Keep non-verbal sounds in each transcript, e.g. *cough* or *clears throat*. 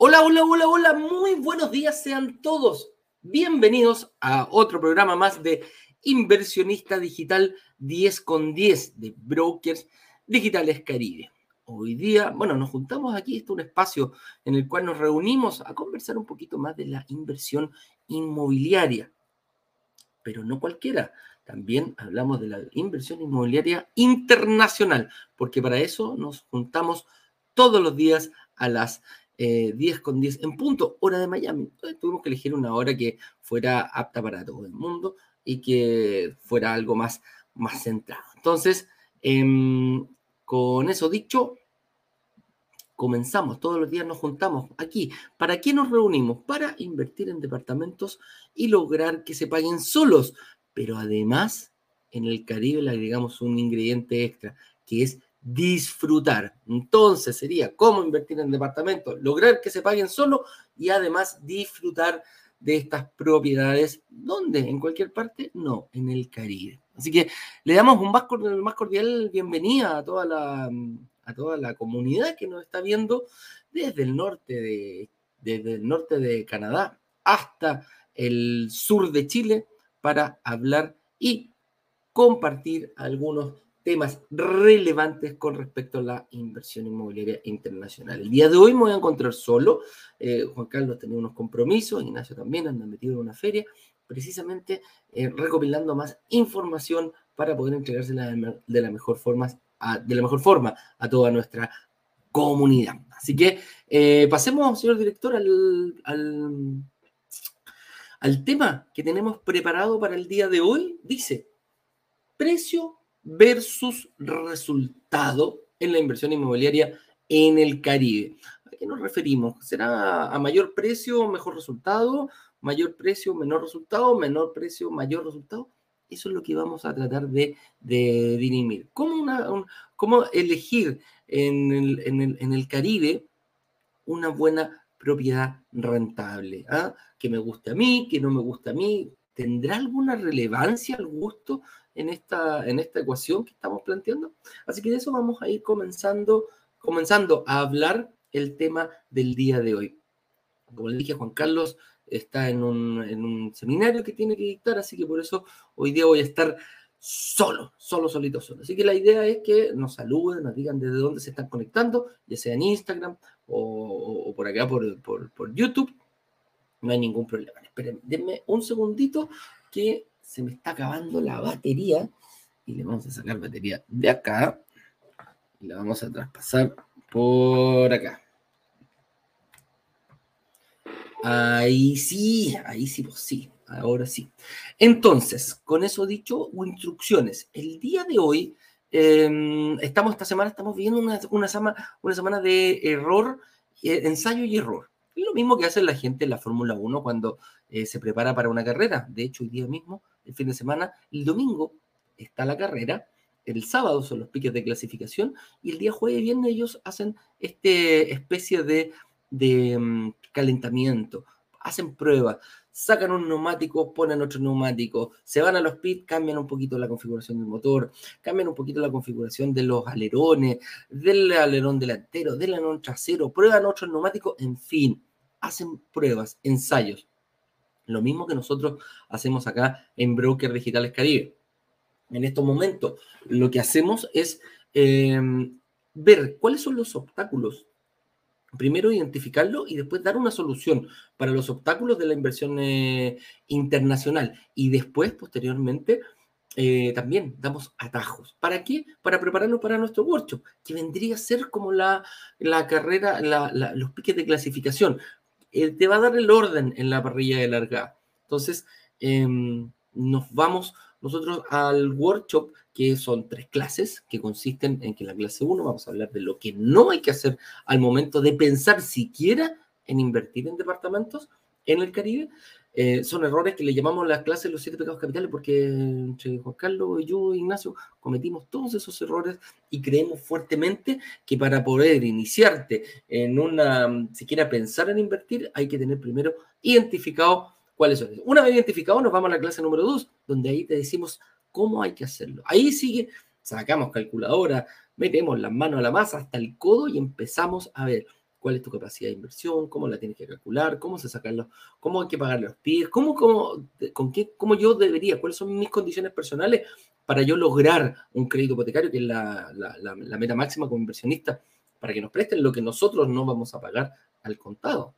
Hola, hola, hola, hola, muy buenos días sean todos. Bienvenidos a otro programa más de Inversionista Digital 10 con 10 de Brokers Digitales Caribe. Hoy día, bueno, nos juntamos aquí, este es un espacio en el cual nos reunimos a conversar un poquito más de la inversión inmobiliaria, pero no cualquiera. También hablamos de la inversión inmobiliaria internacional, porque para eso nos juntamos todos los días a las 10 eh, con 10 en punto, hora de Miami. Entonces tuvimos que elegir una hora que fuera apta para todo el mundo y que fuera algo más, más centrado. Entonces, em, con eso dicho, comenzamos, todos los días nos juntamos aquí. ¿Para qué nos reunimos? Para invertir en departamentos y lograr que se paguen solos. Pero además, en el Caribe le agregamos un ingrediente extra, que es disfrutar. Entonces sería cómo invertir en departamentos, lograr que se paguen solo y además disfrutar de estas propiedades. ¿Dónde? ¿En cualquier parte? No, en el Caribe. Así que le damos un más cordial, bienvenida a toda, la, a toda la comunidad que nos está viendo desde el norte de, desde el norte de Canadá hasta el sur de Chile para hablar y compartir algunos temas relevantes con respecto a la inversión inmobiliaria internacional. El día de hoy me voy a encontrar solo. Eh, Juan Carlos tenía unos compromisos, Ignacio también anda metido en una feria, precisamente eh, recopilando más información para poder entregársela de la mejor forma a, de la mejor forma a toda nuestra comunidad. Así que eh, pasemos, señor director, al, al, al tema que tenemos preparado para el día de hoy. Dice, precio versus resultado en la inversión inmobiliaria en el Caribe. ¿A qué nos referimos? ¿Será a mayor precio, mejor resultado? ¿Mayor precio, menor resultado? ¿Menor precio, mayor resultado? Eso es lo que vamos a tratar de, dirimir. ¿Cómo, elegir en el, Caribe una buena propiedad rentable? ¿ah? Que me guste a mí, que no me guste a mí. ¿Tendrá alguna relevancia el gusto en esta, en esta ecuación que estamos planteando. Así que de eso vamos a ir comenzando, comenzando a hablar el tema del día de hoy. Como le dije, Juan Carlos está en un, en un seminario que tiene que dictar, así que por eso hoy día voy a estar solo, solo, solito, solo. Así que la idea es que nos saluden, nos digan desde dónde se están conectando, ya sea en Instagram o, por acá por, por, por, YouTube. No hay ningún problema. Esperen, denme un segundito que se me está acabando la batería y le vamos a sacar batería de acá y la vamos a traspasar por acá. Ahí sí, ahí sí, pues sí, ahora sí. Entonces, con eso dicho, instrucciones. El día de hoy, em, estamos, esta semana estamos viviendo una, una, una semana de error, eh, ensayo y error. Es lo mismo que hace la gente en la Fórmula 1 cuando eh, se prepara para una carrera. De hecho, hoy día mismo el fin de semana. El domingo está la carrera, el sábado son los piques de clasificación y el día jueves y viernes ellos hacen este especie de, de mm, calentamiento, hacen pruebas, sacan un neumático, ponen otro neumático, se van a los pits, cambian un poquito la configuración del motor, cambian un poquito la configuración de los alerones, del alerón delantero, del alerón trasero, prueban otro neumático, en fin, hacen pruebas, ensayos. Lo mismo que nosotros hacemos acá en Broker Digitales Caribe. En estos momentos, lo que hacemos es em, ver cuáles son los obstáculos. Primero identificarlo y después dar una solución para los obstáculos de la inversión eh, internacional. Y después, posteriormente, eh, también damos atajos. ¿Para qué? Para prepararnos para nuestro workshop, que vendría a ser como la, la carrera, los piques de clasificación. Eh, te va a dar el orden en la parrilla de larga. Entonces, em, nos vamos nosotros al workshop, que son tres clases, que consisten en que en la clase 1 vamos a hablar de lo que no hay que hacer al momento de pensar siquiera en invertir en departamentos en el Caribe. Eh, son errores que le llamamos las clases los siete pecados capitales porque entre Juan Carlos, yo, Ignacio, cometimos todos esos errores y creemos fuertemente que para poder iniciarte en una, siquiera pensar en invertir, hay que tener primero identificado cuáles son. Una vez identificado, nos vamos a la clase número dos, donde ahí te decimos cómo hay que hacerlo. Ahí sigue, sacamos calculadora, metemos las manos a la masa hasta el codo y empezamos a ver cuál es tu capacidad de inversión, cómo la tienes que calcular, cómo se sacan los, cómo hay que pagar los pies, cómo, cómo, con qué, cómo yo debería, cuáles son mis condiciones personales para yo lograr un crédito hipotecario, que es la, la meta máxima como inversionista, para que nos presten lo que nosotros no vamos a pagar al contado.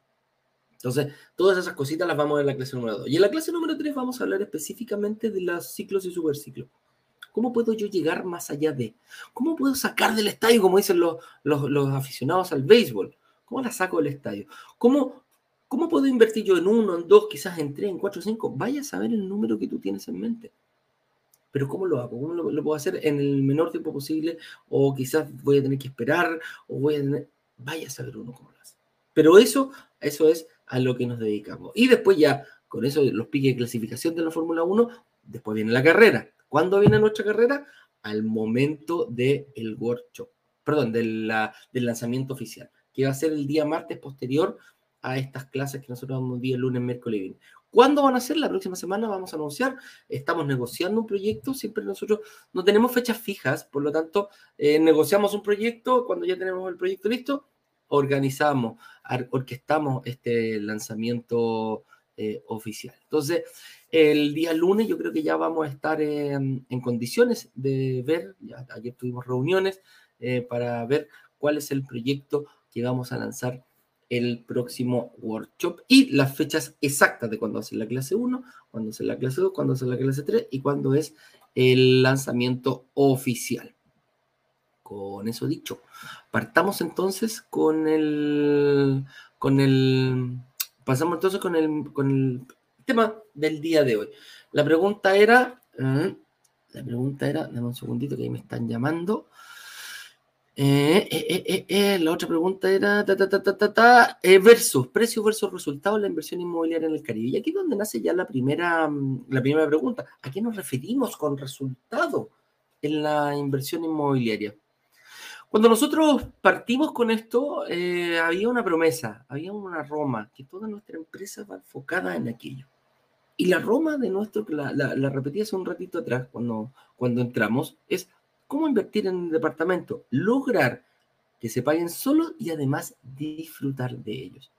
Entonces, todas esas cositas las vamos a ver en la clase número 2. Y en la clase número 3 vamos a hablar específicamente de los ciclos y superciclos. ¿Cómo puedo yo llegar más allá de? ¿Cómo puedo sacar del estadio, como dicen los, los, aficionados al béisbol? ¿Cómo la saco del estadio? ¿Cómo, ¿Cómo puedo invertir yo en uno, en dos, quizás en tres, en cuatro, cinco? Vaya a saber el número que tú tienes en mente. Pero ¿cómo lo hago? ¿Cómo lo, puedo hacer en el menor tiempo posible? O quizás voy a tener que esperar, o voy a tener... Vaya a saber uno cómo lo hace. Pero eso, eso es a lo que nos dedicamos. Y después ya, con eso, los piques de clasificación de la Fórmula 1, después viene la carrera. ¿Cuándo viene nuestra carrera? Al momento del el workshop, perdón, del lanzamiento oficial, que va a ser el día martes posterior a estas clases que nosotros vamos día lunes, miércoles y viernes. ¿Cuándo van a ser? La próxima semana vamos a anunciar. Estamos negociando un proyecto. Siempre nosotros no tenemos fechas fijas, por lo tanto, eh, negociamos un proyecto. Cuando ya tenemos el proyecto listo, organizamos, orquestamos este lanzamiento eh, oficial. Entonces, el día lunes yo creo que ya vamos a estar en, condiciones de ver, ya, ayer tuvimos reuniones eh, para ver cuál es el proyecto que vamos a lanzar el próximo workshop y las fechas exactas de cuándo ser la clase 1, cuándo ser la clase 2, cuándo ser la clase 3 y cuándo es el lanzamiento oficial. Con eso dicho, partamos entonces con el, con el, pasamos entonces con el, con el tema del día de hoy. La pregunta era, eh, la pregunta era, dame un segundito que ahí me están llamando. Eh, eh, la otra pregunta era ta, ta, ta, versus precio versus resultado de la inversión inmobiliaria en el Caribe. Y aquí es donde nace ya la primera, mm, la primera pregunta. ¿A qué nos referimos con resultado en la inversión inmobiliaria? Cuando nosotros partimos con esto, eh, había una promesa, había una Roma, que toda nuestra empresa va enfocada en aquello. Y la Roma de nuestro, la, la, repetí hace un ratito atrás cuando, cuando entramos, es cómo invertir en un departamento, lograr que se paguen solo y además disfrutar de ellos.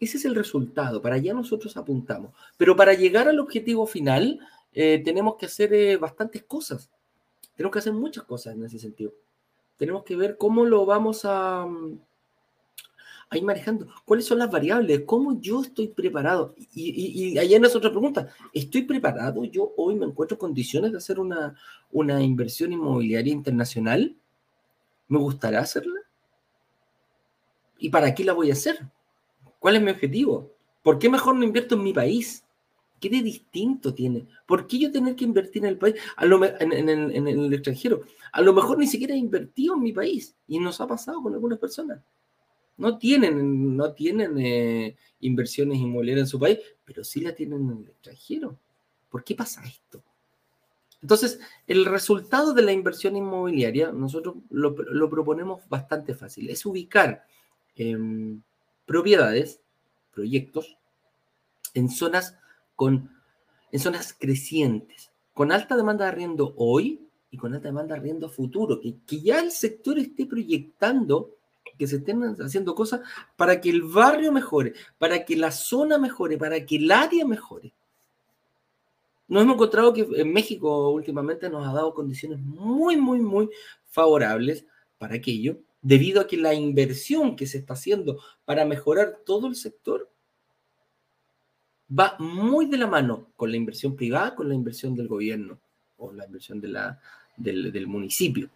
Ese es el resultado, para allá nosotros apuntamos. Pero para llegar al objetivo final, eh, tenemos que hacer eh, bastantes cosas. Tenemos que hacer muchas cosas en ese sentido tenemos que ver cómo lo vamos a, a ir manejando. ¿Cuáles son las variables? ¿Cómo yo estoy preparado? Y, y, allá es otra pregunta. ¿Estoy preparado? ¿Yo hoy me encuentro en condiciones de hacer una, una inversión inmobiliaria internacional? ¿Me gustaría hacerla? ¿Y para qué la voy a hacer? ¿Cuál es mi objetivo? ¿Por qué mejor no invierto en mi país? ¿Qué de distinto tiene? ¿Por qué yo tener que invertir en el país, en, el extranjero? A lo mejor ni siquiera he invertido en mi país y nos ha pasado con algunas personas. No tienen, no tienen eh, inversiones inmobiliarias en su país, pero sí la tienen en el extranjero. ¿Por qué pasa esto? Entonces, el resultado de la inversión inmobiliaria, nosotros lo, proponemos bastante fácil. Es ubicar em, propiedades, proyectos, en zonas con, en zonas crecientes, con alta demanda de arriendo hoy y con alta demanda de arriendo futuro, que, que ya el sector esté proyectando que se estén haciendo cosas para que el barrio mejore, para que la zona mejore, para que el área mejore. Nos hemos encontrado que en México últimamente nos ha dado condiciones muy, muy, muy favorables para aquello, debido a que la inversión que se está haciendo para mejorar todo el sector va muy de la mano con la inversión privada, con la inversión del gobierno o la inversión de la, del, municipio.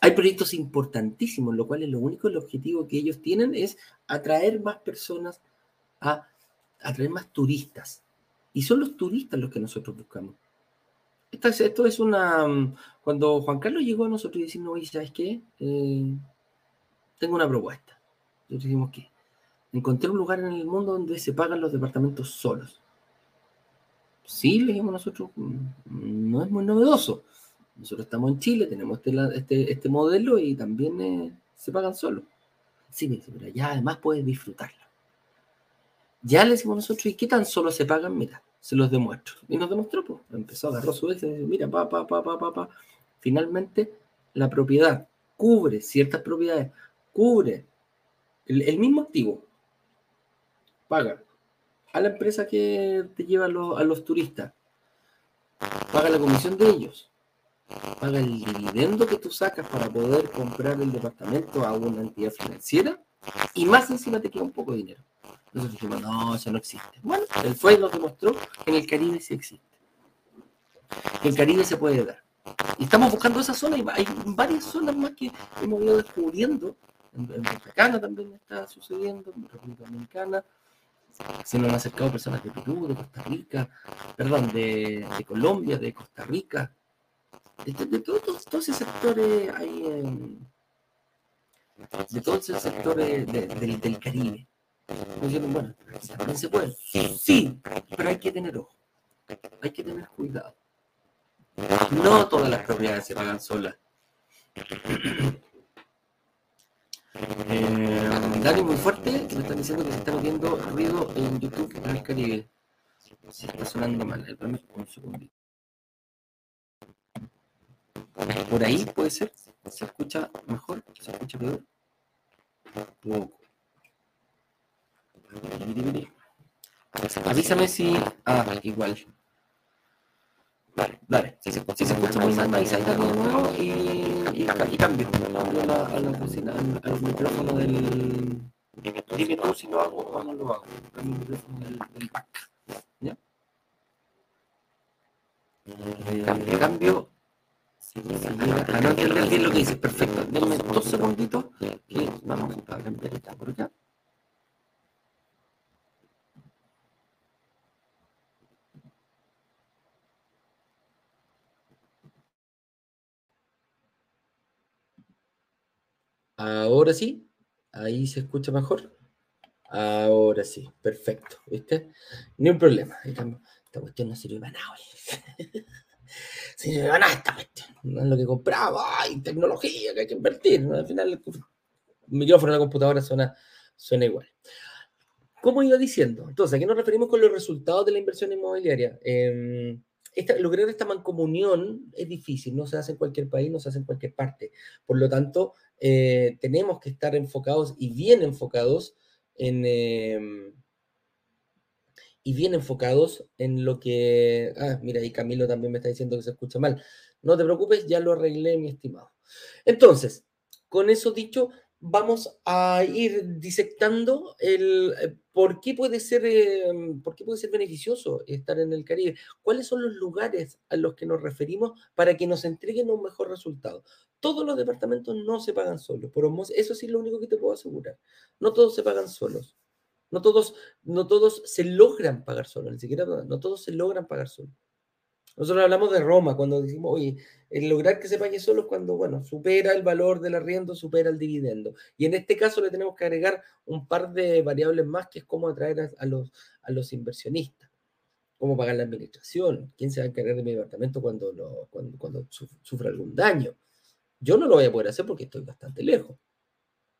Hay proyectos importantísimos, lo cual es lo único, el objetivo que ellos tienen es atraer más personas, a atraer más turistas. Y son los turistas los que nosotros buscamos. Esto es, esto es una... Cuando Juan Carlos llegó a nosotros y decimos, oye, ¿sabes qué? Eh, tengo una propuesta. Nosotros decimos, ¿qué? encontré un lugar en el mundo donde se pagan los departamentos solos. Sí, le dijimos nosotros, mm, no es muy novedoso. Nosotros estamos en Chile, tenemos este, este, este modelo y también eh, se pagan solos. Sí, me pero ya además puedes disfrutarlo. Ya le decimos nosotros, ¿y qué tan solo se pagan? Mira, se los demuestro. Y nos demostró, pues. Empezó, agarró su vez y dice, mira, pa, pa, pa, pa, pa, pa. Finalmente, la propiedad cubre ciertas propiedades, cubre el, mismo activo, paga a la empresa que te lleva a los turistas, paga la comisión de ellos, paga el dividendo que tú sacas para poder comprar el departamento a una entidad financiera y más encima te queda un poco de dinero. Entonces dijimos, no, eso no existe. Bueno, el FUE nos demostró que en el Caribe sí existe. En el Caribe se puede dar. Y estamos buscando esa zona y hay varias zonas más que hemos ido descubriendo. En, en también está sucediendo, en República Dominicana. Se nos han acercado personas de Perú, de Costa Rica, perdón, de Colombia, de Costa Rica, de, todos, esos sectores hay, de todos esos sectores del, Caribe. bueno, también se puede. Sí, pero hay que tener ojo. Hay que tener cuidado. No todas las propiedades se pagan solas. Eh, Dani muy fuerte, me están diciendo que se está viendo ruido en YouTube en Caribe. Se está sonando mal. El primer, un segundito. Por ahí puede ser. ¿Se escucha mejor? ¿Se escucha peor? Poco. Avísame si. Ah, igual. Vale, dale. Si se, escucha muy mal, avisa de nuevo y, y, y cambio. A la, a la oficina, al, al micrófono del. Dime tú si lo hago o no lo hago. Al micrófono del, del. ¿Ya? Cambio, cambio para no entender bien lo que dices, perfecto. Denme dos segunditos que vamos a cambiar esta por acá. Ahora sí, ahí se escucha mejor. Ahora sí, perfecto, ¿viste? Ni un problema. Esta cuestión no sirve para nada. *laughs* si se gana esta cuestión, no lo que compraba, hay tecnología que hay que invertir, al final el micrófono la computadora suena, suena igual. ¿Cómo iba diciendo? Entonces, ¿a qué nos referimos con los resultados de la inversión inmobiliaria? Eh, esta, lograr esta mancomunión es difícil, no se hace en cualquier país, no se hace en cualquier parte. Por lo tanto, eh, tenemos que estar enfocados y bien enfocados en, eh, y bien enfocados en lo que... Ah, mira, y Camilo también me está diciendo que se escucha mal. No te preocupes, ya lo arreglé, mi estimado. Entonces, con eso dicho, vamos a ir disectando el eh, por qué puede ser, em, por qué puede ser beneficioso estar en el Caribe. ¿Cuáles son los lugares a los que nos referimos para que nos entreguen un mejor resultado? Todos los departamentos no se pagan solos, por eso sí es lo único que te puedo asegurar. No todos se pagan solos. No todos, no todos se logran pagar solo, ni siquiera, no todos se logran pagar solo. Nosotros hablamos de Roma cuando decimos, oye, el lograr que se pague solo es cuando, bueno, supera el valor del arriendo, supera el dividendo. Y en este caso le tenemos que agregar un par de variables más, que es cómo atraer a, los, a los inversionistas, cómo pagar la administración, quién se va a encargar de mi departamento cuando, cuando, cuando sufra algún daño. Yo no lo voy a poder hacer porque estoy bastante lejos.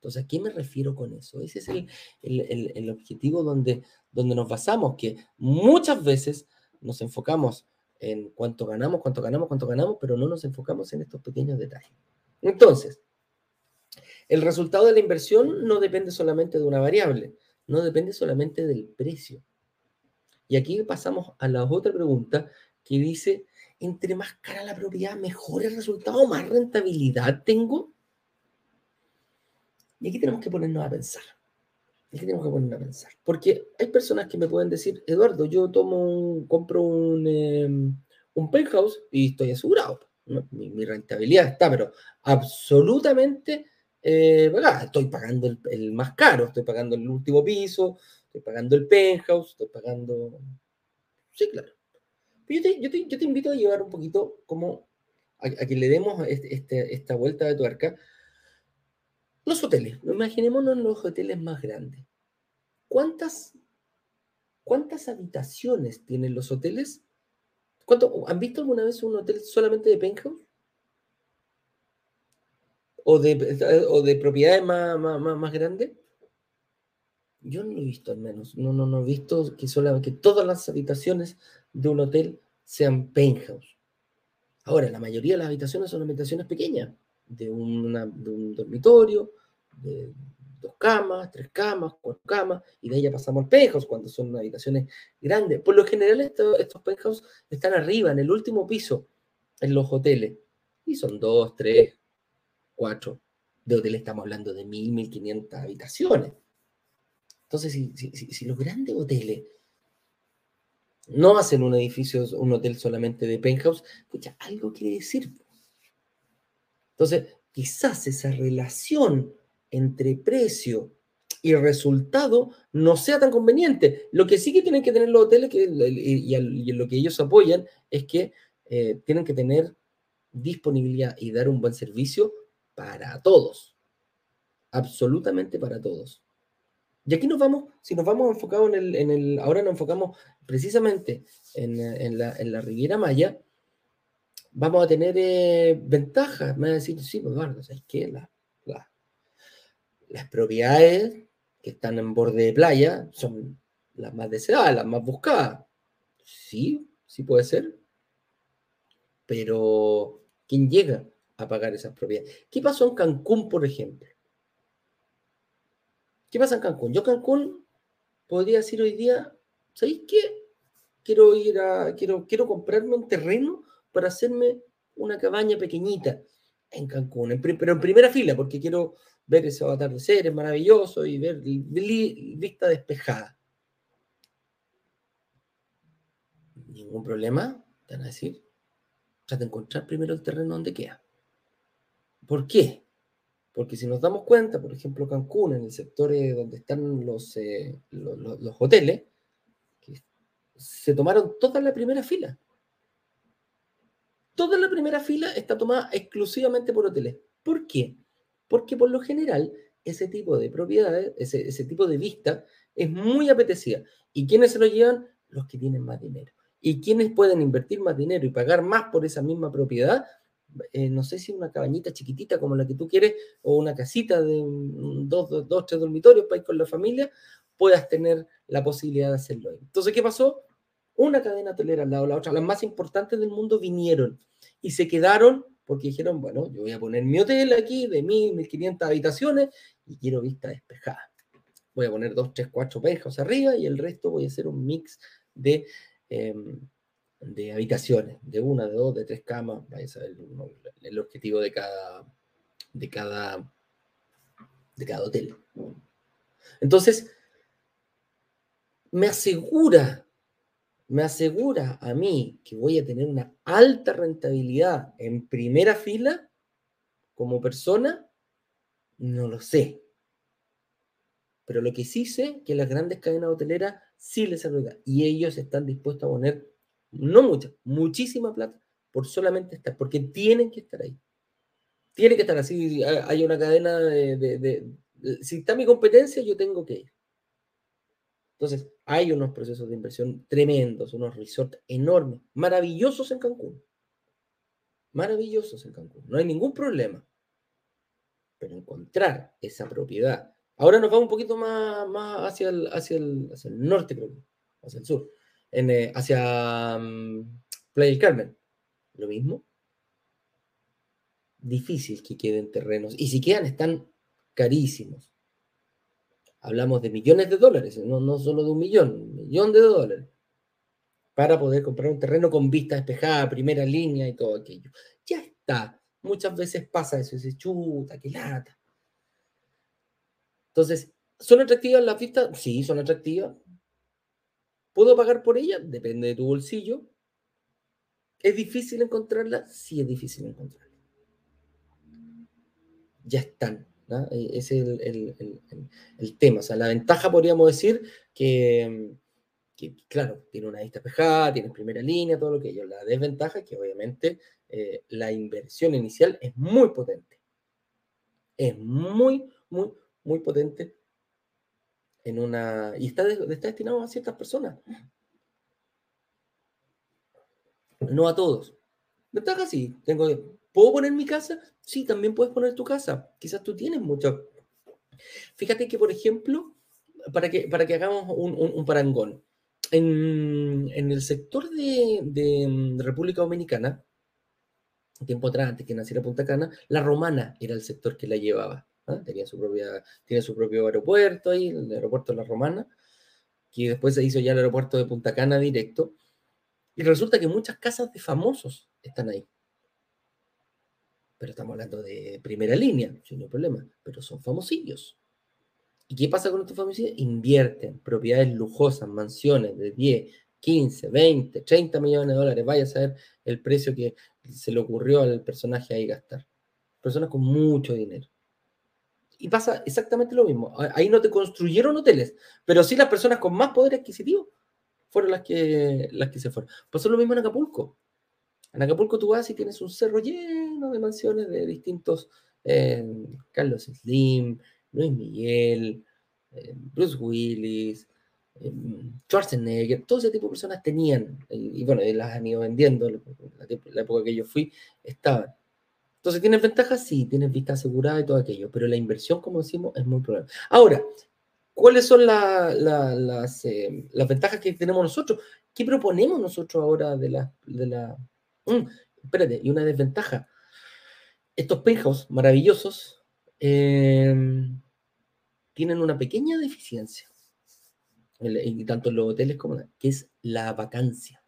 Entonces, ¿a qué me refiero con eso? Ese es el, objetivo donde, donde nos basamos, que muchas veces nos enfocamos en cuánto ganamos, cuánto ganamos, cuánto ganamos, pero no nos enfocamos en estos pequeños detalles. Entonces, el resultado de la inversión no depende solamente de una variable, no depende solamente del precio. Y aquí pasamos a la otra pregunta que dice, entre más cara la propiedad, mejor el resultado, más rentabilidad tengo. Y aquí tenemos que ponernos a pensar. Aquí tenemos que ponernos a pensar. Porque hay personas que me pueden decir, Eduardo, yo tomo un, compro un, em, un penthouse y estoy asegurado. Mi, rentabilidad está, pero absolutamente eh, estoy pagando el, más caro, estoy pagando el último piso, estoy pagando el penthouse, estoy pagando... Sí, claro. Yo te, yo te, yo te invito a llevar un poquito como a, que le demos este, este, esta vuelta de tuerca los hoteles, imaginémonos los hoteles más grandes. ¿cuántas, cuántas habitaciones tienen los hoteles? ¿Cuánto, ¿Han visto alguna vez un hotel solamente de penthouse? ¿O de, o de propiedades más, más, más grandes? Yo no lo he visto al menos. No, no, no he visto que, solamente, que todas las habitaciones de un hotel sean penthouse. Ahora, la mayoría de las habitaciones son habitaciones pequeñas, de, un dormitorio, de dos camas, tres camas, cuatro camas, y de ya pasamos al penthouse cuando son habitaciones grandes. Por lo general, estos penthouse están arriba, en el último piso, en los hoteles, y son dos, tres, cuatro. De hoteles estamos hablando de mil, mil quinientas habitaciones. Entonces, si, los grandes hoteles no hacen un edificio, un hotel solamente de penthouse, pues algo quiere decir. Entonces, quizás esa relación entre precio y resultado no sea tan conveniente. Lo que sí que tienen que tener los hoteles y, en lo que ellos apoyan es que eh, tienen que tener disponibilidad y dar un buen servicio para todos. Absolutamente para todos. Y aquí nos vamos, si nos vamos enfocados en el, en el ahora nos enfocamos precisamente en, la, Riviera Maya, vamos a tener eh, ventajas. Me van a decir, sí, pues Eduardo, ¿sabes qué? las propiedades que están en borde de playa son las más deseadas, las más buscadas. Sí, sí puede ser. Pero, ¿quién llega a pagar esas propiedades? ¿Qué pasó en Cancún, por ejemplo? ¿Qué pasa en Cancún? Yo Cancún podría decir hoy día, ¿sabéis qué? Quiero ir a, quiero, quiero comprarme un terreno para hacerme una cabaña pequeñita en Cancún, pero en primera fila, porque quiero ver ese atardecer, es maravilloso, y ver vista despejada. Ningún problema, te van a decir. Trata de encontrar primero el terreno donde queda. ¿Por qué? Porque si nos damos cuenta, por ejemplo, Cancún, en el sector eh, donde están los, eh, los, hoteles, se tomaron toda la primera fila. Toda la primera fila está tomada exclusivamente por hoteles. ¿Por qué? Porque por lo general ese tipo de propiedades, ese, tipo de vista es muy apetecida. ¿Y quiénes se lo llevan? Los que tienen más dinero. ¿Y quiénes pueden invertir más dinero y pagar más por esa misma propiedad? Eh, no sé si una cabañita chiquitita como la que tú quieres, o una casita de dos, dos, tres dormitorios para ir con la familia, puedas tener la posibilidad de hacerlo. Entonces, ¿qué pasó? Una cadena hotelera al lado de la otra, las más importantes del mundo vinieron y se quedaron porque dijeron, bueno, yo voy a poner mi hotel aquí de 1.000, 1.500 habitaciones y quiero vista despejada. Voy a poner dos, tres, cuatro pejos arriba y el resto voy a hacer un mix de... Em, de habitaciones, de una, de dos, de tres camas, vais a ver el objetivo de cada, de cada, de cada hotel. Entonces, me asegura, me asegura a mí que voy a tener una alta rentabilidad en primera fila como persona, no lo sé. Pero lo que sí sé que las grandes cadenas hoteleras sí les ayuda y ellos están dispuestos a poner no mucha, muchísima plata por solamente estar, porque tienen que estar ahí. Tiene que estar así, hay una cadena de, Si está mi competencia, yo tengo que ir. Entonces, hay unos procesos de inversión tremendos, unos resorts enormes, maravillosos en Cancún. Maravillosos en Cancún. No hay ningún problema. Pero encontrar esa propiedad. Ahora nos vamos un poquito más, más hacia, el, hacia, el, hacia el norte, creo, hacia el sur. Eh, hacia mm, Playa del Carmen. Lo mismo. Difícil que queden terrenos. Y si quedan, están carísimos. Hablamos de millones de dólares, no, no solo de un millón, un millón de dólares. Para poder comprar un terreno con vista despejada, primera línea y todo aquello. Ya está. Muchas veces pasa eso, se chuta, qué lata. Entonces, ¿son atractivas las vistas? Sí, son atractivas. ¿Puedo pagar por ella? Depende de tu bolsillo. ¿Es difícil encontrarla? Sí, es difícil encontrarla. Ya están. E, ese es el, tema. O sea, la ventaja podríamos decir que, claro, tiene una vista pejada, tiene primera línea, todo lo que ello. La desventaja es que obviamente eh, la inversión inicial es muy potente. Es muy, muy, muy potente en una... y está, está destinado a ciertas personas. No a todos. Ventaja sí. Tengo, ¿Puedo poner mi casa? Sí, también puedes poner tu casa. Quizás tú tienes mucho. Fíjate que, por ejemplo, para que, para que hagamos un, parangón, en, el sector de, República Dominicana, tiempo atrás, antes que naciera Punta Cana, la romana era el sector que la llevaba. ¿ah? Tenía su propia, tiene su propio aeropuerto ahí, el aeropuerto de la romana, que después se hizo ya el aeropuerto de Punta Cana directo. Y resulta que muchas casas de famosos están ahí. Pero estamos hablando de primera línea, sin problema. Pero son famosillos. ¿Y qué pasa con estos famosillos? Invierten propiedades lujosas, mansiones de 10, 15, 20, 30 millones de dólares. Vaya a saber el precio que se le ocurrió al personaje ahí gastar. Personas con mucho dinero. Y pasa exactamente lo mismo. Ahí no te construyeron hoteles, pero sí las personas con más poder adquisitivo fueron las que, las que se fueron. Pasó lo mismo en Acapulco. En Acapulco tú vas y tienes un cerro lleno de mansiones de distintos, eh, Carlos Slim, Luis Miguel, eh, Bruce Willis, eh, Schwarzenegger, todo ese tipo de personas tenían, y, bueno, las han ido vendiendo, la, la época que yo fui, estaban. Entonces, ¿tienes ventajas? Sí, tienes vista asegurada y todo aquello, pero la inversión, como decimos, es muy probable. Ahora, ¿cuáles son las, ventajas que tenemos nosotros? ¿Qué proponemos nosotros ahora de la Mm, espérate, y una desventaja. Estos penthouse maravillosos em, tienen una pequeña deficiencia, y tanto en los hoteles como en que es la vacancia.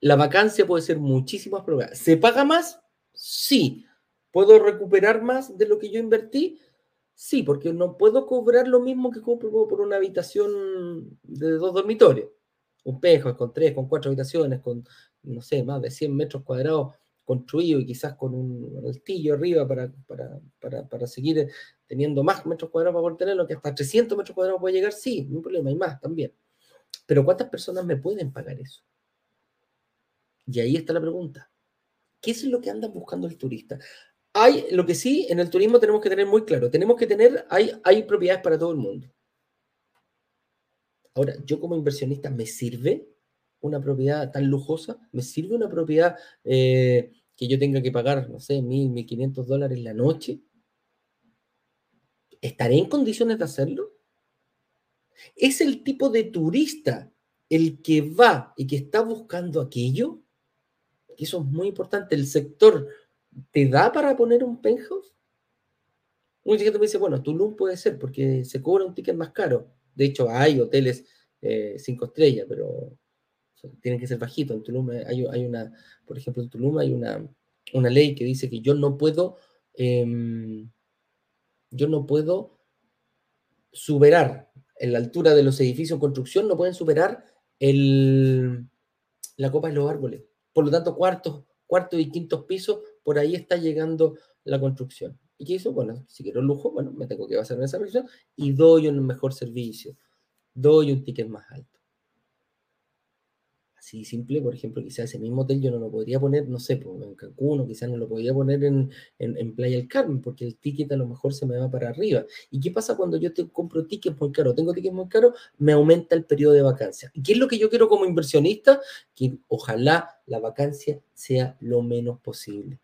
La vacancia puede ser muchísimas pruebas. ¿Se paga más? Sí. ¿Puedo recuperar más de lo que yo invertí? Sí, porque no puedo cobrar lo mismo que cobro por una habitación de dos dormitorios. Un pejo con tres, con cuatro habitaciones, con no sé, más de 100 metros cuadrados construido y quizás con un altillo arriba para, para, seguir teniendo más metros cuadrados para poder tenerlo, que hasta 300 metros cuadrados puede llegar, sí, no hay problema, hay más también. Pero ¿cuántas personas me pueden pagar eso? Y ahí está la pregunta. ¿Qué es lo que anda buscando el turista? Hay, lo que sí, en el turismo tenemos que tener muy claro, tenemos que tener, hay, hay propiedades para todo el mundo. Ahora, yo como inversionista, ¿me sirve una propiedad tan lujosa? ¿Me sirve una propiedad eh, que yo tenga que pagar, no sé, mil, mil quinientos dólares la noche? ¿Estaré en condiciones de hacerlo? ¿Es el tipo de turista el que va y que está buscando aquello? Eso es muy importante. ¿El sector te da para poner un penthouse? Un gente me dice, bueno, Tulum puede ser porque se cobra un ticket más caro. De hecho, hay hoteles eh, cinco estrellas, pero tienen que ser bajitos. En Tulum hay, una, por ejemplo, en Tulum hay una, una ley que dice que yo no puedo, em, yo no puedo superar en la altura de los edificios en construcción, no pueden superar el, la copa de los árboles. Por lo tanto, cuartos, cuartos y quintos pisos, por ahí está llegando la construcción. ¿Y qué hizo? Bueno, si quiero lujo, bueno, me tengo que basar en esa revisión y doy un mejor servicio, doy un ticket más alto así simple, por ejemplo, quizás ese mismo hotel yo no lo podría poner, no sé, pues, en Cancún o quizás no lo podría poner en, Playa del Carmen, porque el ticket a lo mejor se me va para arriba. ¿Y qué pasa cuando yo te compro tickets muy caros? Tengo tickets muy caros, me aumenta el periodo de vacancia. ¿Y qué es lo que yo quiero como inversionista? Que ojalá la vacancia sea lo menos posible.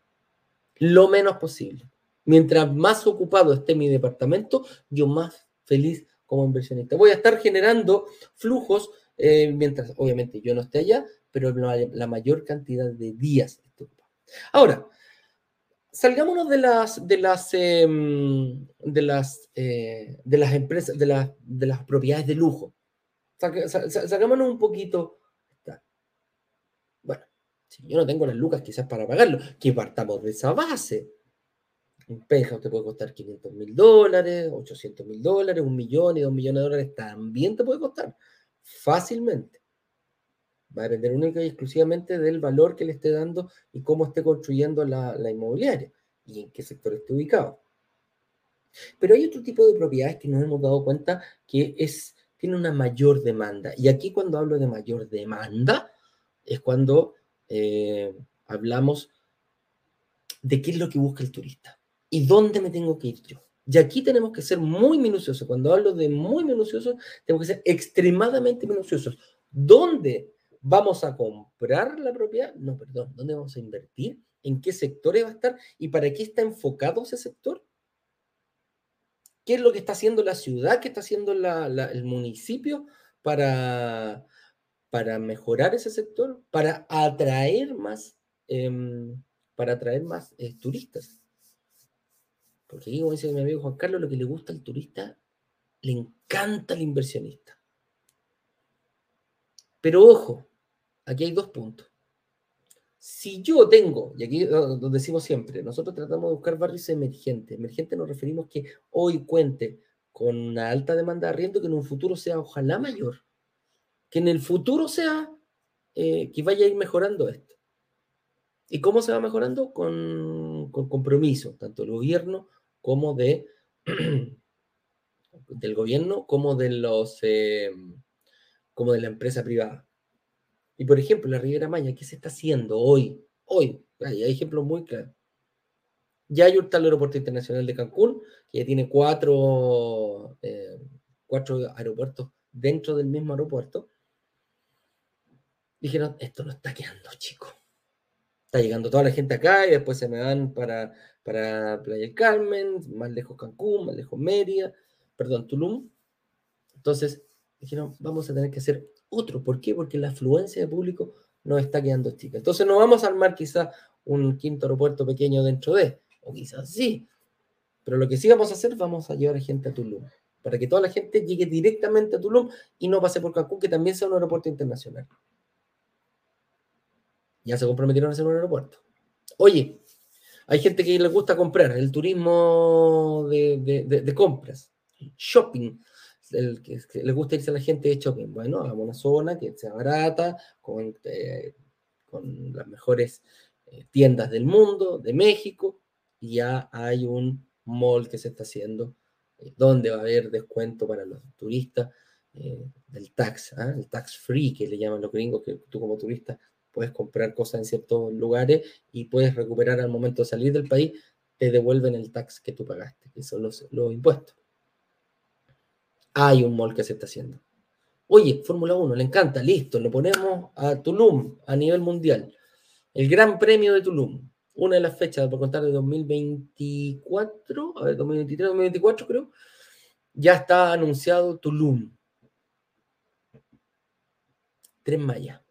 Lo menos posible. Mientras más ocupado esté mi departamento, yo más feliz como inversionista. Voy a estar generando flujos eh, mientras obviamente yo no esté allá, pero la, mayor cantidad de días estoy Ahora, salgámonos de las de las em, de las eh, de las empresas de las de las propiedades de lujo. Sacámonos un poquito. Bueno, si yo no tengo las lucas quizás para pagarlo, que partamos de esa base. Un penthouse te puede costar 500 mil dólares, 800 mil dólares, un millón y dos millones de dólares también te puede costar fácilmente. Va a depender única y exclusivamente del valor que le esté dando y cómo esté construyendo la, inmobiliaria y en qué sector esté ubicado. Pero hay otro tipo de propiedades que nos hemos dado cuenta que es, tiene una mayor demanda. Y aquí cuando hablo de mayor demanda es cuando eh, hablamos de qué es lo que busca el turista y dónde me tengo que ir yo. Y aquí tenemos que ser muy minuciosos. Cuando hablo de muy minuciosos, tenemos que ser extremadamente minuciosos. ¿Dónde vamos a comprar la propiedad? No, perdón, ¿dónde vamos a invertir? ¿En qué sectores va a estar? ¿Y para qué está enfocado ese sector? ¿Qué es lo que está haciendo la ciudad? ¿Qué está haciendo el municipio para, para mejorar ese sector? Para atraer más, em, para atraer más eh, turistas. Porque aquí, como dice mi amigo Juan Carlos, lo que le gusta al turista, le encanta al inversionista. Pero ojo, aquí hay dos puntos. Si yo tengo, y aquí lo decimos siempre, nosotros tratamos de buscar barrios emergentes. Emergente nos referimos que hoy cuente con una alta demanda de arriendo que en un futuro sea ojalá mayor. Que en el futuro sea eh, que vaya a ir mejorando esto. ¿Y cómo se va mejorando? Con, con compromiso, tanto el gobierno como de *clears throat* del gobierno como de los eh, como de la empresa privada. Y por ejemplo, la Riviera Maya, ¿qué se está haciendo hoy? Hoy, hay, ejemplos muy claros. Ya hay un tal aeropuerto internacional de Cancún, que ya tiene cuatro, eh, cuatro aeropuertos dentro del mismo aeropuerto. Dijeron, esto no está quedando, chico. Está llegando toda la gente acá y después se me van para para Playa Carmen, más lejos Cancún, más lejos Mérida, perdón, Tulum. Entonces dijeron, vamos a tener que hacer otro. ¿Por qué? Porque la afluencia de público nos está quedando chica. Entonces no vamos a armar quizá un quinto aeropuerto pequeño dentro de, o quizás sí. Pero lo que sí vamos a hacer, vamos a llevar a gente a Tulum, para que toda la gente llegue directamente a Tulum y no pase por Cancún, que también sea un aeropuerto internacional. Ya se comprometieron a hacer un aeropuerto. Oye, hay gente que le gusta comprar, el turismo de, compras, shopping. El que, le gusta irse a la gente de shopping. Bueno, a una zona que sea barata, con, eh, las mejores eh, tiendas del mundo, de México, y ya hay un mall que se está haciendo eh, donde va a haber descuento para los turistas del tax, ¿ah? el tax free que le llaman los gringos, que tú como turista puedes comprar cosas en ciertos lugares y puedes recuperar al momento de salir del país, te devuelven el tax que tú pagaste, que son los, impuestos. Hay un mall que se está haciendo. Oye, Fórmula 1, le encanta, listo, lo ponemos a Tulum a nivel mundial. El Gran Premio de Tulum, una de las fechas, por contar, de 2024, a ver, 2023, 2024 creo, ya está anunciado Tulum. Tren Maya.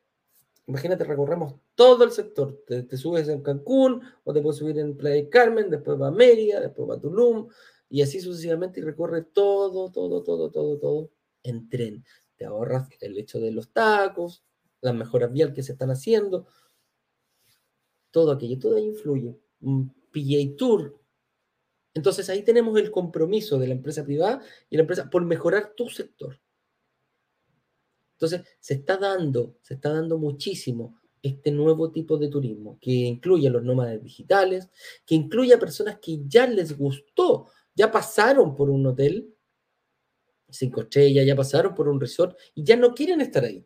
Imagínate, recorremos todo el sector. Te, subes en Cancún, o te puedes subir en Playa del Carmen, después va a Mérida, después va a Tulum, y así sucesivamente, y recorre todo, todo, todo, todo, todo en tren. Te ahorras el hecho de los tacos, las mejoras vial que se están haciendo, todo aquello, todo ahí influye. PJ Tour. Entonces ahí tenemos el compromiso de la empresa privada y la empresa por mejorar tu sector. Entonces, se está dando, se está dando muchísimo este nuevo tipo de turismo, que incluye a los nómadas digitales, que incluye a personas que ya les gustó, ya pasaron por un hotel cinco estrellas, ya pasaron por un resort y ya no quieren estar ahí.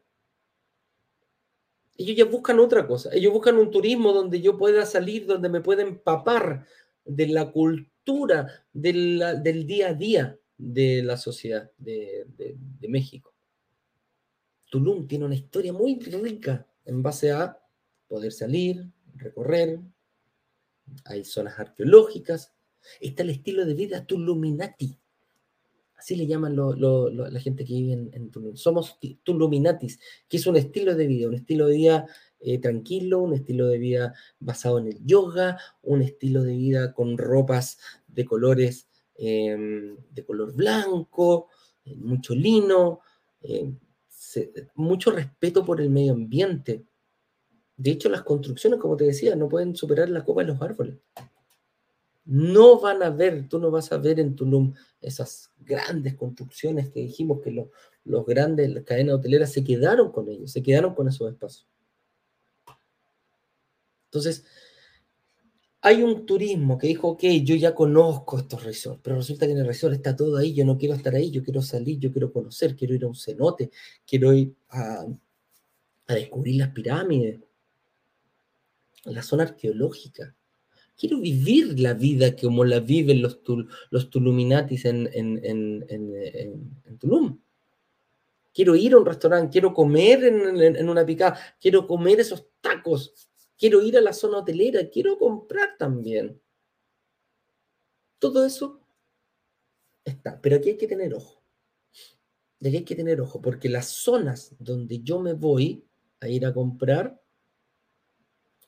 Ellos ya buscan otra cosa, ellos buscan un turismo donde yo pueda salir, donde me pueda empapar de la cultura del día a día de la sociedad de México. Tulum tiene una historia muy rica en base a poder salir, recorrer, hay zonas arqueológicas, está el estilo de vida Tuluminati. Así le llaman la gente que vive en, Tulum. Somos Tuluminatis, que es un estilo de vida, un estilo de vida eh, tranquilo, un estilo de vida basado en el yoga, un estilo de vida con ropas de colores em, de color blanco, eh, mucho lino, eh, mucho respeto por el medio ambiente. De hecho, las construcciones, como te decía, no pueden superar la copa de los árboles. No van a ver, tú no vas a ver en Tulum esas grandes construcciones que dijimos que los, grandes, las cadenas hoteleras se quedaron con ellos, se quedaron con esos espacios. Entonces, hay un turismo que dijo, ok, yo ya conozco estos resorts, pero resulta que en el resort está todo ahí, yo no quiero estar ahí, yo quiero salir, yo quiero conocer, quiero ir a un cenote, quiero ir a, descubrir las pirámides, la zona arqueológica. Quiero vivir la vida como la viven los, los Tuluminatis en, en, Tulum. Quiero ir a un restaurante, quiero comer en, una picada, quiero comer esos tacos, quiero ir a la zona hotelera, quiero comprar también. Todo eso está, pero aquí hay que tener ojo. aquí hay que tener ojo, porque las zonas donde yo me voy a ir a comprar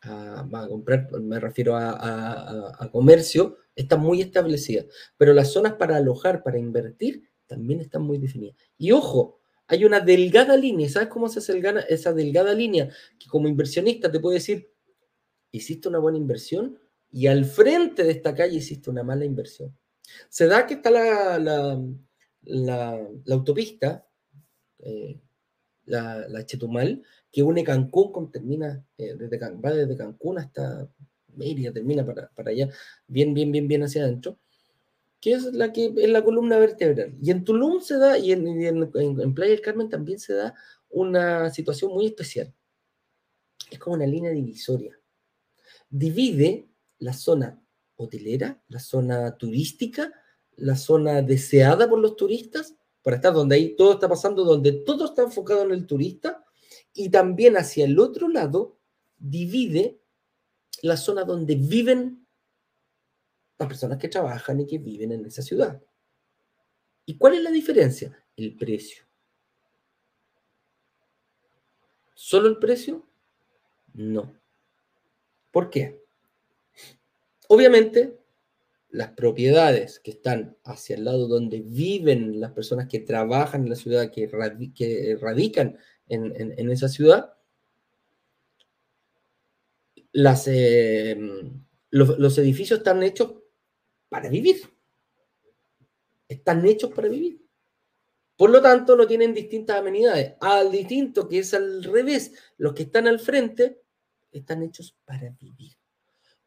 a, comprar, me refiero a, comercio, está muy establecida. Pero las zonas para alojar, para invertir, también están muy definidas. Y ojo, hay una delgada línea. ¿Sabes cómo se hace esa delgada línea? Que como inversionista te puede decir, hiciste una buena inversión y al frente de esta calle hiciste una mala inversión. Se da que está la, autopista, eh, la, la Chetumal, que une Cancún con termina, eh, desde, va desde Cancún hasta Mérida, termina para, allá, bien, bien, bien, bien hacia adentro, que es la que es la columna vertebral. Y en Tulum se da, y en, en, Playa del Carmen también se da una situación muy especial. Es como una línea divisoria. Divide la zona hotelera, la zona turística, la zona deseada por los turistas, para estar donde ahí todo está pasando, donde todo está enfocado en el turista, y también hacia el otro lado divide la zona donde viven las personas que trabajan y que viven en esa ciudad. ¿Y cuál es la diferencia? El precio. ¿Solo el precio? No. ¿Por qué? Obviamente, las propiedades que están hacia el lado donde viven las personas que trabajan en la ciudad, que, radican en, esa ciudad, eh, los, edificios están hechos para vivir. Están hechos para vivir. Por lo tanto, no tienen distintas amenidades. Al distinto que es al revés, los que están al frente están hechos para vivir.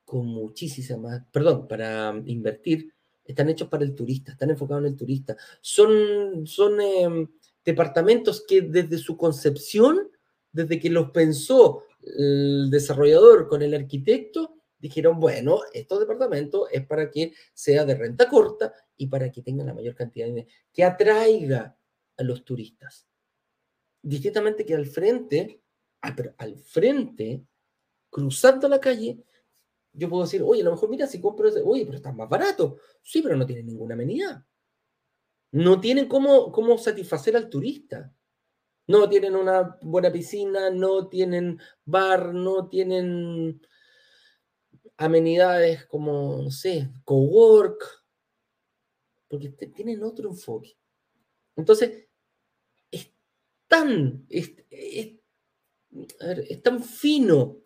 Con muchísima perdón, para invertir, están hechos para el turista, están enfocados en el turista. Son, son em, departamentos que desde su concepción, desde que los pensó el desarrollador con el arquitecto, dijeron, bueno, estos departamentos es para que sea de renta corta y para que tenga la mayor cantidad de que atraiga a los turistas. Distintamente que al frente, ah, al frente, cruzando la calle, yo puedo decir, oye, a lo mejor mira, si compro ese, oye, pero está más barato. Sí, pero no tiene ninguna amenidad no tienen cómo, cómo satisfacer al turista. No tienen una buena piscina, no tienen bar, no tienen amenidades como, no sé, cowork, porque tienen otro enfoque. Entonces, es tan, es, tan fino,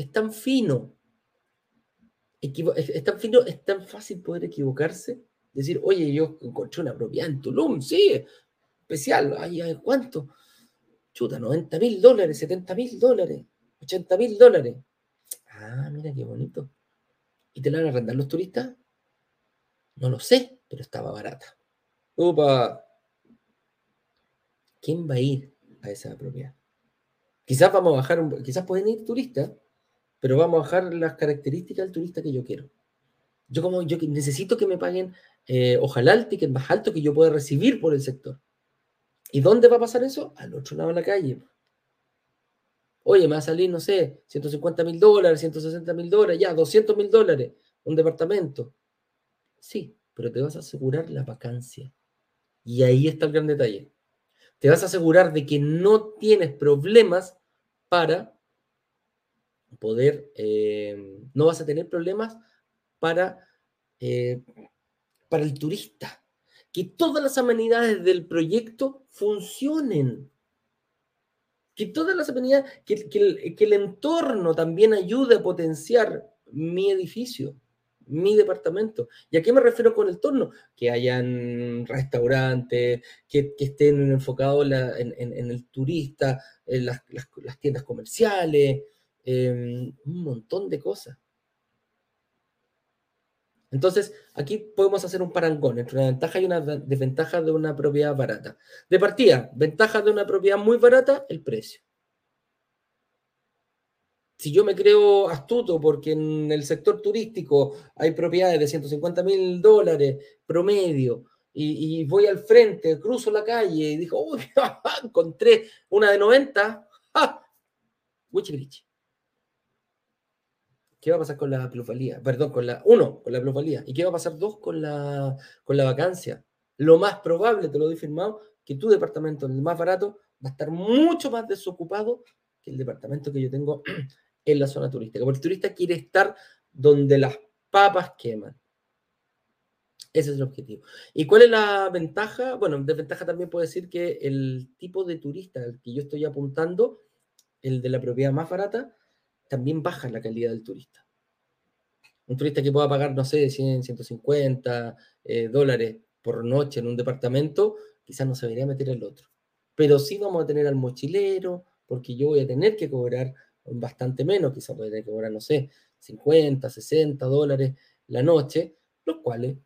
es tan fino, es tan fino, es tan fácil poder equivocarse Decir, oye, yo encontré una propiedad en Tulum, sí, especial, ay, ¿cuánto? Chuta, 90 mil dólares, 70 mil dólares, 80 mil dólares. Ah, mira qué bonito. ¿Y te la van a arrendar los turistas? No lo sé, pero estaba barata. Upa. ¿Quién va a ir a esa propiedad? Quizás vamos a bajar, quizás pueden ir turistas, pero vamos a bajar las características del turista que yo quiero. Yo como yo necesito que me paguen eh, ojalá el ticket más alto que yo pueda recibir por el sector. ¿Y dónde va a pasar eso? Al otro lado de la calle. Oye, me va a salir, no sé, 150 mil dólares, 160 mil dólares, ya, 200 mil dólares, un departamento. Sí, pero te vas a asegurar la vacancia. Y ahí está el gran detalle. Te vas a asegurar de que no tienes problemas para poder, eh, no vas a tener problemas para eh, para el turista, que todas las amenidades del proyecto funcionen, que todas las amenidades, que, el, entorno también ayude a potenciar mi edificio, mi departamento. ¿Y a qué me refiero con el entorno? Que hayan restaurantes, que, estén enfocados en, el turista, en las, tiendas comerciales, em, un montón de cosas. Entonces, aquí podemos hacer un parangón entre una ventaja y una desventaja de una propiedad barata. De partida, ventaja de una propiedad muy barata, el precio. si yo me creo astuto porque en el sector turístico hay propiedades de 150 mil dólares promedio y, voy al frente, cruzo la calle y digo, uy, *laughs* encontré una de 90, ¡ah! *laughs* ¿Qué va a pasar con la plusvalía? Perdón, con la, uno, con la plusvalía. ¿Y qué va a pasar, dos, con la, con la vacancia? Lo más probable, te lo doy firmado, que tu departamento, el más barato, va a estar mucho más desocupado que el departamento que yo tengo *clears throat* en la zona turística. Porque el turista quiere estar donde las papas queman. Ese es el objetivo. ¿Y cuál es la ventaja? Bueno, desventaja también puedo decir que el tipo de turista al que yo estoy apuntando, el de la propiedad más barata, también baja la calidad del turista. Un turista que pueda pagar, no sé, 100, 150 eh, dólares por noche en un departamento, quizás no se debería meter el otro. Pero sí vamos a tener al mochilero, porque yo voy a tener que cobrar bastante menos, quizás voy a tener que cobrar, no sé, 50, 60 dólares la noche, los cuales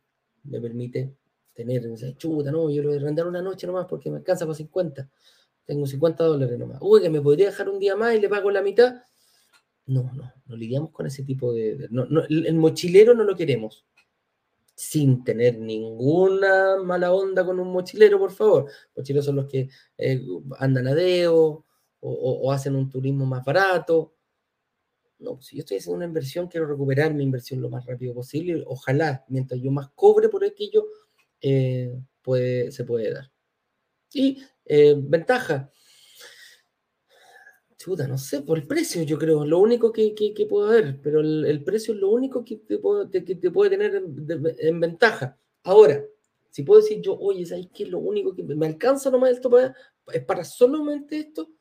me permite tener, esa chuta, no, yo lo voy a arrendar una noche nomás porque me alcanza para 50. Tengo 50 dólares nomás. Uy, que me podría dejar un día más y le pago la mitad. No, no, no lidiamos con ese tipo de... el mochilero no lo queremos. Sin tener ninguna mala onda con un mochilero, por favor. Mochileros son los que eh, andan a deo o, hacen un turismo más barato. No, si yo estoy haciendo una inversión, quiero recuperar mi inversión lo más rápido posible. Ojalá, mientras yo más cobre por aquello, eh, puede, se puede dar. Y eh, ventaja. No sé, por el precio, yo creo, lo único que, que, puedo haber, pero el, precio es lo único que te, que puede tener en, ventaja. Ahora, si puedo decir yo, oye, ¿sabes qué es lo único que me alcanza nomás esto para, es para solamente esto?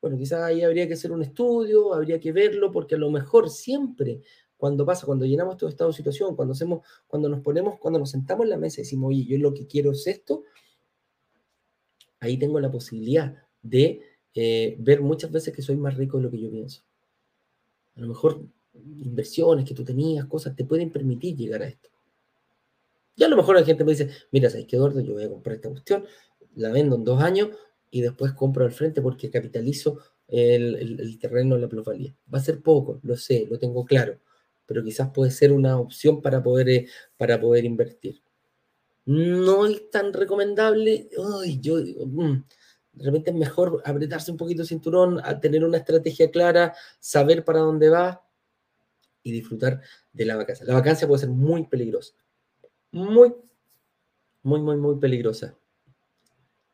Bueno, quizás ahí habría que hacer un estudio, habría que verlo, porque a lo mejor siempre cuando pasa, cuando llenamos todo estado de situación, cuando hacemos, cuando nos ponemos, cuando nos sentamos en la mesa y decimos, oye, yo lo que quiero es esto, ahí tengo la posibilidad de eh, ver muchas veces que soy más rico de lo que yo pienso. A lo mejor inversiones que tú tenías, cosas, te pueden permitir llegar a esto. Y a lo mejor la gente me dice, mira, ¿sabes qué, Eduardo? Yo voy a comprar esta cuestión, la vendo en dos años, y después compro al frente porque capitalizo el, terreno de la plusvalía. Va a ser poco, lo sé, lo tengo claro, pero quizás puede ser una opción para poder, eh, para poder invertir. No es tan recomendable, yo digo, mm, de repente es mejor apretarse un poquito el cinturón, a tener una estrategia clara, saber para dónde va y disfrutar de la vacancia. La vacancia puede ser muy peligrosa, muy, muy, muy, muy peligrosa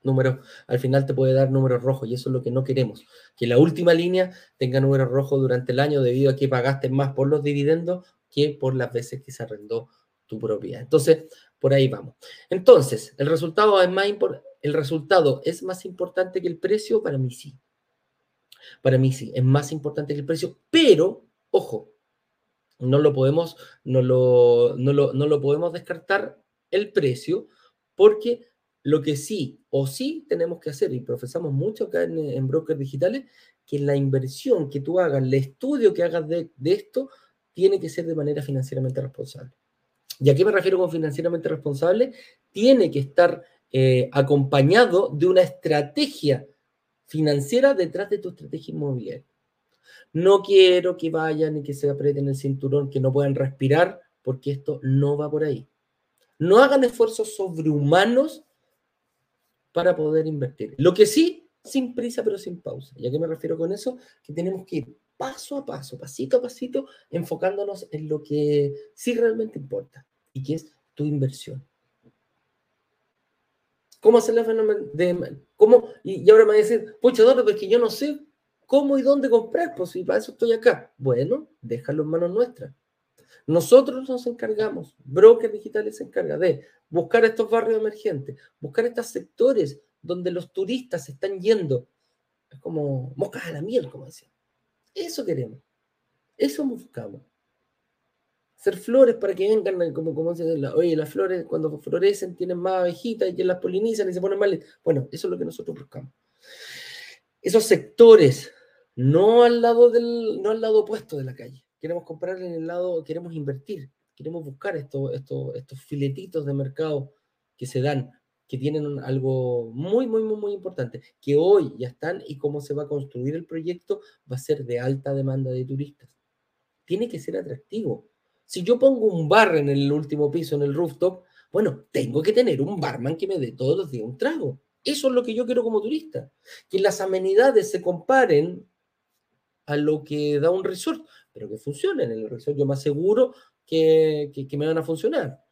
números, al final te puede dar números rojos y eso es lo que no queremos, que la última línea tenga números rojos durante el año debido a que pagaste más por los dividendos que por las veces que se arrendó tu propiedad. Entonces, por ahí vamos. Entonces, el resultado es más el resultado es más importante que el precio, para mí sí. Para mí sí, es más importante que el precio, pero ojo, no lo podemos no lo, no lo, no lo podemos descartar el precio porque lo que sí o sí tenemos que hacer, y profesamos mucho acá en, brokers digitales, que la inversión que tú hagas, el estudio que hagas de, esto, tiene que ser de manera financieramente responsable. ¿Y a qué me refiero con financieramente responsable? Tiene que estar eh, acompañado de una estrategia financiera detrás de tu estrategia inmobiliaria. No quiero que vayan y que se aprieten el cinturón, que no puedan respirar, porque esto no va por ahí. No hagan esfuerzos sobrehumanos para poder invertir. Lo que sí, sin prisa pero sin pausa. ¿Y a qué me refiero con eso? Que tenemos que ir paso a paso, pasito a pasito, enfocándonos en lo que sí realmente importa y que es tu inversión. ¿Cómo hacer la de cómo? Y, ahora me va a decir, pucha, ¿dónde? Porque yo no sé cómo y dónde comprar, pues si para eso estoy acá. Bueno, déjalo en manos nuestras. Nosotros nos encargamos, Broker Digitales se encarga de buscar estos barrios emergentes, buscar estos sectores donde los turistas están yendo. Es como moscas a la miel, como decía. Eso queremos. Eso buscamos. Hacer flores para que vengan, como, como se oye, las flores cuando florecen tienen más abejitas y que las polinizan y se ponen mal. Bueno, eso es lo que nosotros buscamos. Esos sectores, no al lado del, no al lado opuesto de la calle queremos comprar en el lado, queremos invertir, queremos buscar estos, estos, estos filetitos de mercado que se dan que tienen algo muy, muy, muy, muy importante, que hoy ya están y cómo se va a construir el proyecto va a ser de alta demanda de turistas. Tiene que ser atractivo. Si yo pongo un bar en el último piso, en el rooftop, bueno, tengo que tener un barman que me dé todos los días un trago. Eso es lo que yo quiero como turista. Que las amenidades se comparen a lo que da un resort, pero que funcionen. En el resort yo más seguro que, que me van a funcionar.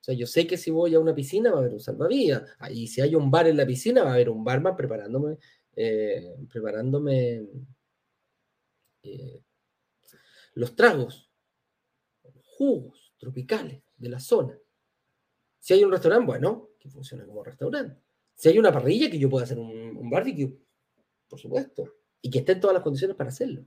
O sea, yo sé que si voy a una piscina va a haber un salvavidas. Y si hay un bar en la piscina va a haber un barman preparándome, eh, preparándome eh, los tragos, jugos tropicales de la zona. Si hay un restaurante, bueno, que funcione como restaurante. Si hay una parrilla, que yo pueda hacer un, un barbecue, por supuesto. Y que esté en todas las condiciones para hacerlo.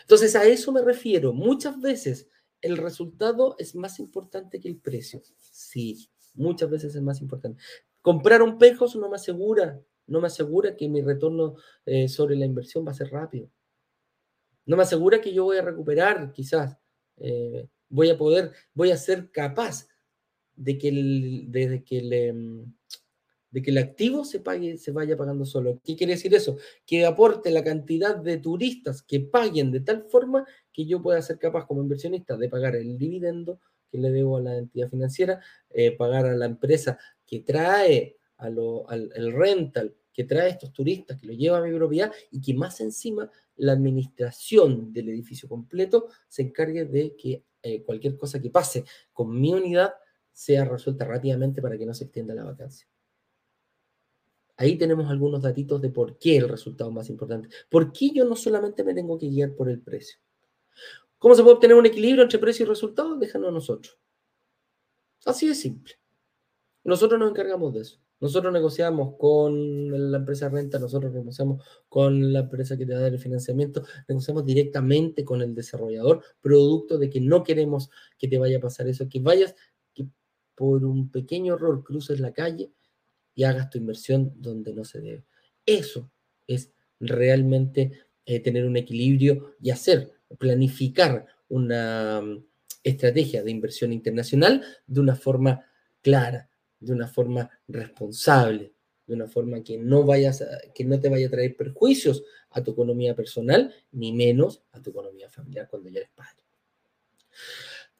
Entonces, a eso me refiero. Muchas veces el resultado es más importante que el precio. Sí, muchas veces es más importante. Comprar un Pejos no me asegura, no me asegura que mi retorno eh, sobre la inversión va a ser rápido. No me asegura que yo voy a recuperar, quizás. Eh, voy a poder, voy a ser capaz de que, el, que le, mm, de que el activo se, pague, se vaya pagando solo. ¿Qué quiere decir eso? Que aporte la cantidad de turistas que paguen de tal forma que yo pueda ser capaz como inversionista de pagar el dividendo que le debo a la entidad financiera, eh, pagar a la empresa que trae al el rental, que trae estos turistas, que lo lleva a mi propiedad y que más encima la administración del edificio completo se encargue de que eh, cualquier cosa que pase con mi unidad sea resuelta rápidamente para que no se extienda la vacancia. Ahí tenemos algunos datitos de por qué el resultado más importante. ¿Por qué yo no solamente me tengo que guiar por el precio? ¿Cómo se puede obtener un equilibrio entre precio y resultado? Déjanos a nosotros. Así de simple. Nosotros nos encargamos de eso. Nosotros negociamos con la empresa de renta, nosotros negociamos con la empresa que te va a dar el financiamiento, negociamos directamente con el desarrollador, producto de que no queremos que te vaya a pasar eso, que vayas, que por un pequeño error cruces la calle y hagas tu inversión donde no se debe. Eso es realmente eh, tener un equilibrio y hacer, planificar una mm, estrategia de inversión internacional de una forma clara, de una forma responsable, de una forma que no, vayas que no te vaya a traer perjuicios a tu economía personal, ni menos a tu economía familiar cuando ya eres padre.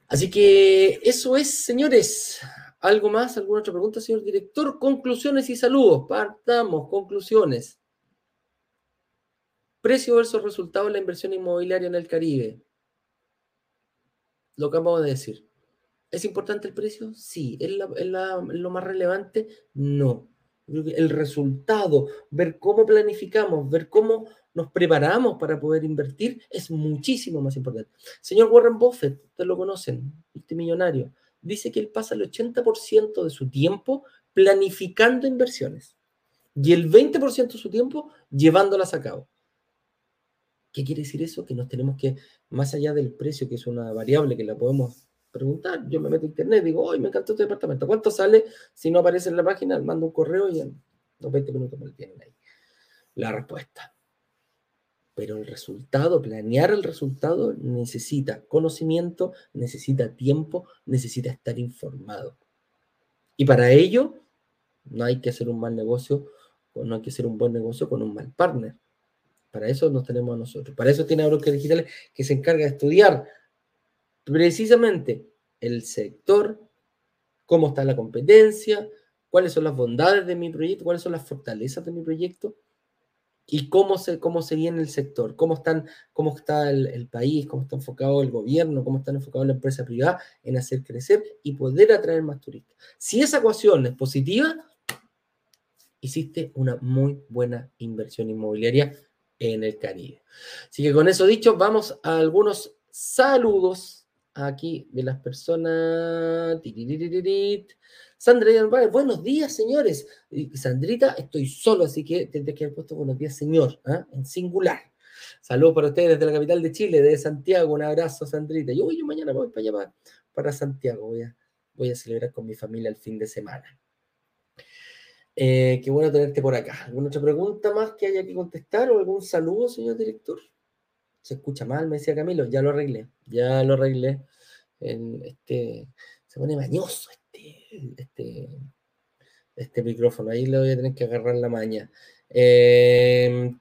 Así que eso es, señores. ¿Algo más? ¿Alguna otra pregunta, señor director? Conclusiones y saludos. Partamos, conclusiones. Precio versus resultado de la inversión inmobiliaria en el Caribe. Lo que acabamos de decir. ¿Es importante el precio? Sí. ¿Es, lo más relevante? No. El resultado, ver cómo planificamos, ver cómo nos preparamos para poder invertir, es muchísimo más importante. Señor Warren Buffett, ustedes lo conocen, este millonario dice que él pasa el 80% de su tiempo planificando inversiones y el 20% de su tiempo llevándolas a cabo. ¿Qué quiere decir eso? Que nos tenemos que, más allá del precio, que es una variable que la podemos preguntar, yo me meto a internet, digo, hoy me encantó este departamento, ¿cuánto sale? Si no aparece en la página, mando un correo y en los 20 minutos me tienen ahí la respuesta. Pero el resultado, planear el resultado necesita conocimiento, necesita tiempo, necesita estar informado. Y para ello no hay que hacer un mal negocio, o no hay que hacer un buen negocio con un mal partner. Para eso nos tenemos a nosotros. Para eso tiene Broker Digitales que se encarga de estudiar precisamente el sector, cómo está la competencia, cuáles son las bondades de mi proyecto, cuáles son las fortalezas de mi proyecto y cómo se, cómo se viene el sector, cómo, están, cómo está el, país, cómo está enfocado el gobierno, cómo está enfocado la empresa privada en hacer crecer y poder atraer más turistas. Si esa ecuación es positiva, hiciste una muy buena inversión inmobiliaria en el Caribe. Así que con eso dicho, vamos a algunos saludos aquí de las personas. Sandra buenos días, señores. Sandrita, estoy solo, así que tendré que haber puesto buenos días, señor, ¿ah? en singular. Saludos para ustedes desde la capital de Chile, de Santiago. Un abrazo, Sandrita. Yo, yo mañana voy para allá, para, Santiago. Voy a, voy a celebrar con mi familia el fin de semana. Eh, qué bueno tenerte por acá. ¿Alguna otra pregunta más que haya que contestar o algún saludo, señor director? Se escucha mal, me decía Camilo. Ya lo arreglé, ya lo arreglé. Este, se pone mañoso este, este micrófono. Ahí le voy a tener que agarrar la maña. Eh,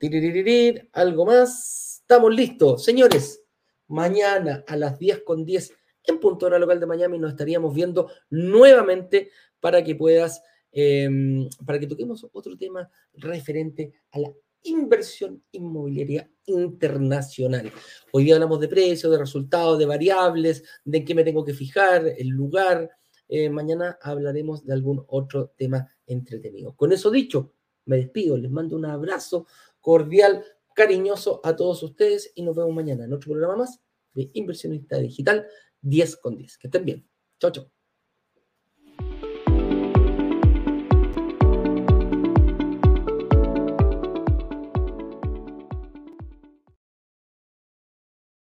algo más. Estamos listos. Señores, mañana a las 10 con 10 en punto hora local de Miami nos estaríamos viendo nuevamente para que puedas, em, para que toquemos otro tema referente a la inversión inmobiliaria internacional. Hoy día hablamos de precios, de resultados, de variables, de en qué me tengo que fijar, el lugar. Eh, mañana hablaremos de algún otro tema entretenido. Con eso dicho, me despido, les mando un abrazo cordial, cariñoso a todos ustedes y nos vemos mañana en otro programa más de Inversionista Digital 10 con 10. Que estén bien. Chao, chao.